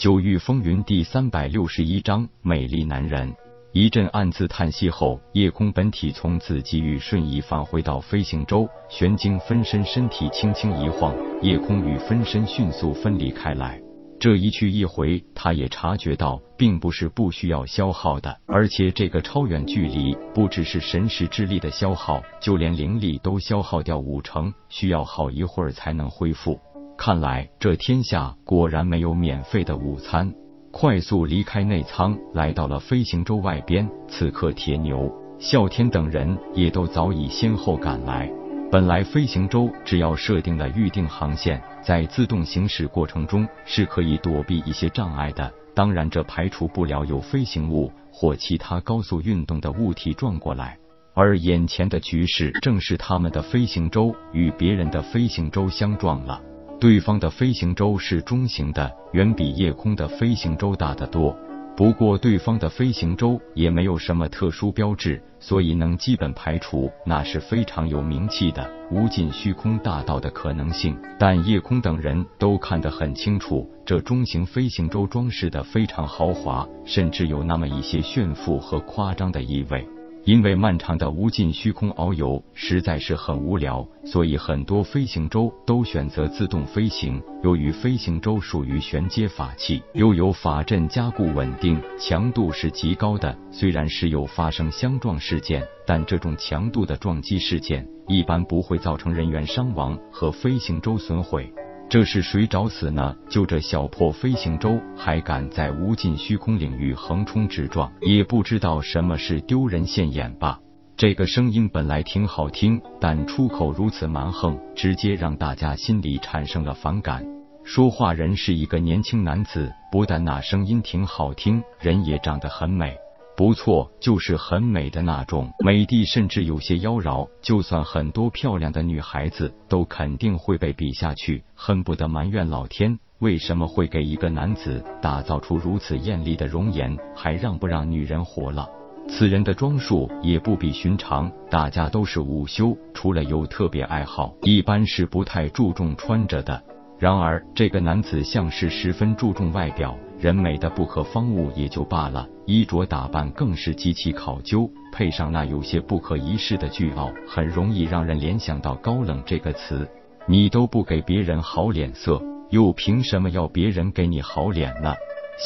九域风云第三百六十一章美丽男人。一阵暗自叹息后，夜空本体从紫极域瞬移返回到飞行舟，玄晶分身身体轻轻一晃，夜空与分身迅速分离开来。这一去一回，他也察觉到，并不是不需要消耗的，而且这个超远距离不只是神识之力的消耗，就连灵力都消耗掉五成，需要好一会儿才能恢复。看来这天下果然没有免费的午餐。快速离开内舱，来到了飞行舟外边。此刻，铁牛、啸天等人也都早已先后赶来。本来飞行舟只要设定了预定航线，在自动行驶过程中是可以躲避一些障碍的。当然，这排除不了有飞行物或其他高速运动的物体撞过来。而眼前的局势，正是他们的飞行舟与别人的飞行舟相撞了。对方的飞行舟是中型的，远比夜空的飞行舟大得多。不过，对方的飞行舟也没有什么特殊标志，所以能基本排除那是非常有名气的无尽虚空大道的可能性。但夜空等人都看得很清楚，这中型飞行舟装饰的非常豪华，甚至有那么一些炫富和夸张的意味。因为漫长的无尽虚空遨游实在是很无聊，所以很多飞行舟都选择自动飞行。由于飞行舟属于玄阶法器，又有法阵加固稳定，强度是极高的。虽然时有发生相撞事件，但这种强度的撞击事件一般不会造成人员伤亡和飞行舟损毁。这是谁找死呢？就这小破飞行舟，还敢在无尽虚空领域横冲直撞，也不知道什么是丢人现眼吧？这个声音本来挺好听，但出口如此蛮横，直接让大家心里产生了反感。说话人是一个年轻男子，不但那声音挺好听，人也长得很美。不错，就是很美的那种美的，甚至有些妖娆。就算很多漂亮的女孩子，都肯定会被比下去，恨不得埋怨老天为什么会给一个男子打造出如此艳丽的容颜，还让不让女人活了？此人的装束也不比寻常，大家都是午休，除了有特别爱好，一般是不太注重穿着的。然而，这个男子像是十分注重外表。人美的不可方物也就罢了，衣着打扮更是极其考究，配上那有些不可一世的倨傲，很容易让人联想到高冷这个词。你都不给别人好脸色，又凭什么要别人给你好脸呢？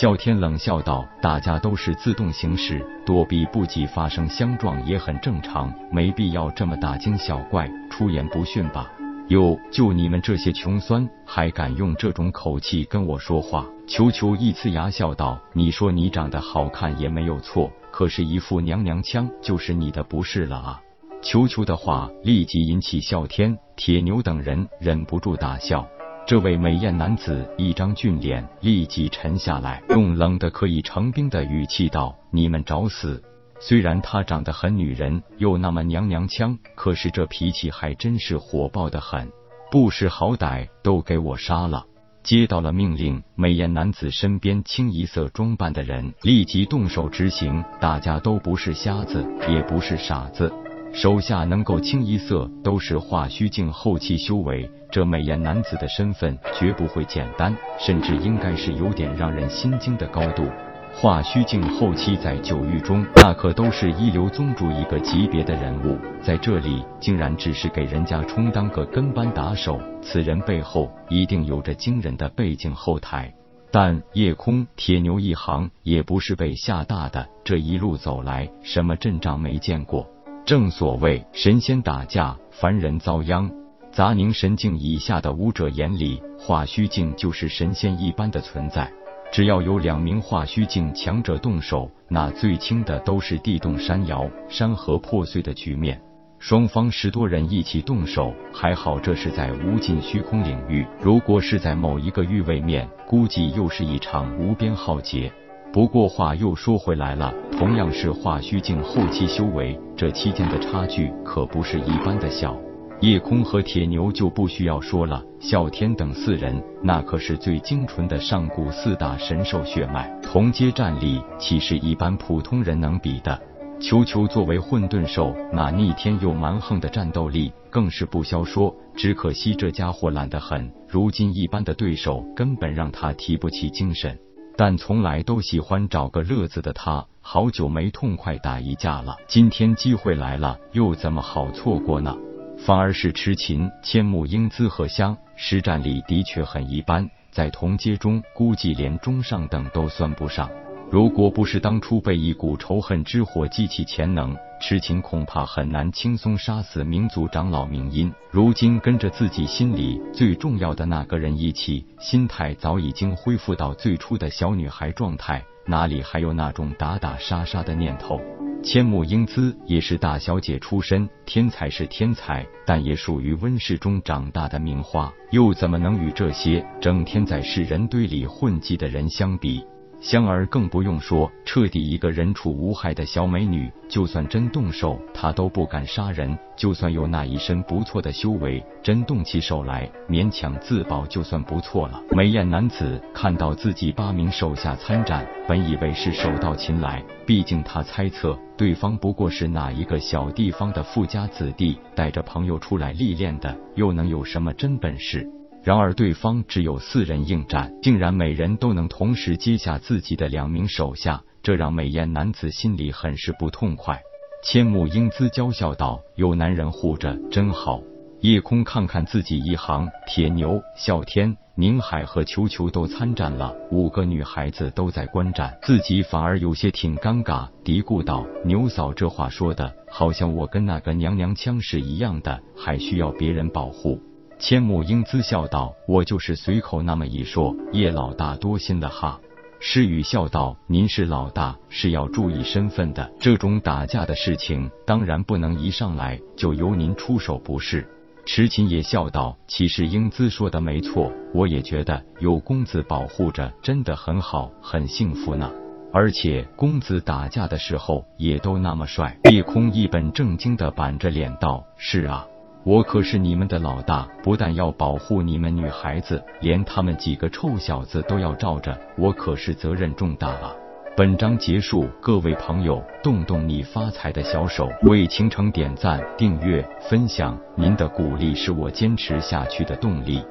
啸天冷笑道：“大家都是自动行驶，躲避不及发生相撞也很正常，没必要这么大惊小怪，出言不逊吧。”哟，就你们这些穷酸，还敢用这种口气跟我说话？球球一呲牙笑道：“你说你长得好看也没有错，可是，一副娘娘腔就是你的不是了啊！”球球的话立即引起啸天、铁牛等人忍不住大笑。这位美艳男子一张俊脸立即沉下来，用冷的可以成冰的语气道：“你们找死！”虽然她长得很女人，又那么娘娘腔，可是这脾气还真是火爆的很。不识好歹，都给我杀了！接到了命令，美艳男子身边清一色装扮的人立即动手执行。大家都不是瞎子，也不是傻子，手下能够清一色都是化虚境后期修为。这美艳男子的身份绝不会简单，甚至应该是有点让人心惊的高度。化虚境后期在九域中，那可都是一流宗主一个级别的人物，在这里竟然只是给人家充当个跟班打手，此人背后一定有着惊人的背景后台。但夜空铁牛一行也不是被吓大的，这一路走来，什么阵仗没见过。正所谓神仙打架，凡人遭殃。杂宁神境以下的武者眼里，化虚境就是神仙一般的存在。只要有两名化虚境强者动手，那最轻的都是地动山摇、山河破碎的局面。双方十多人一起动手，还好这是在无尽虚空领域，如果是在某一个域位面，估计又是一场无边浩劫。不过话又说回来了，同样是化虚境后期修为，这期间的差距可不是一般的小。夜空和铁牛就不需要说了，啸天等四人那可是最精纯的上古四大神兽血脉，同阶战力岂是一般普通人能比的？球球作为混沌兽，那逆天又蛮横的战斗力更是不消说。只可惜这家伙懒得很，如今一般的对手根本让他提不起精神。但从来都喜欢找个乐子的他，好久没痛快打一架了。今天机会来了，又怎么好错过呢？反而是痴情千木英姿荷香，实战力的确很一般，在同阶中估计连中上等都算不上。如果不是当初被一股仇恨之火激起潜能，痴情恐怕很难轻松杀死民族长老明音。如今跟着自己心里最重要的那个人一起，心态早已经恢复到最初的小女孩状态，哪里还有那种打打杀杀的念头？千木英姿也是大小姐出身，天才是天才，但也属于温室中长大的名花，又怎么能与这些整天在世人堆里混迹的人相比？香儿更不用说，彻底一个人畜无害的小美女，就算真动手，她都不敢杀人。就算有那一身不错的修为，真动起手来，勉强自保就算不错了。美艳男子看到自己八名手下参战，本以为是手到擒来，毕竟他猜测对方不过是哪一个小地方的富家子弟，带着朋友出来历练的，又能有什么真本事？然而对方只有四人应战，竟然每人都能同时接下自己的两名手下，这让美艳男子心里很是不痛快。千木英姿娇笑道：“有男人护着真好。”夜空看看自己一行，铁牛、啸天、宁海和球球都参战了，五个女孩子都在观战，自己反而有些挺尴尬，嘀咕道：“牛嫂这话说的，好像我跟那个娘娘腔是一样的，还需要别人保护。”千木英姿笑道：“我就是随口那么一说，叶老大多心了哈。”诗雨笑道：“您是老大，是要注意身份的。这种打架的事情，当然不能一上来就由您出手，不是？”池琴也笑道：“其实英姿说的没错，我也觉得有公子保护着，真的很好，很幸福呢。而且公子打架的时候也都那么帅。”夜空一本正经的板着脸道：“是啊。”我可是你们的老大，不但要保护你们女孩子，连他们几个臭小子都要罩着，我可是责任重大啊！本章结束，各位朋友，动动你发财的小手，为倾城点赞、订阅、分享，您的鼓励是我坚持下去的动力。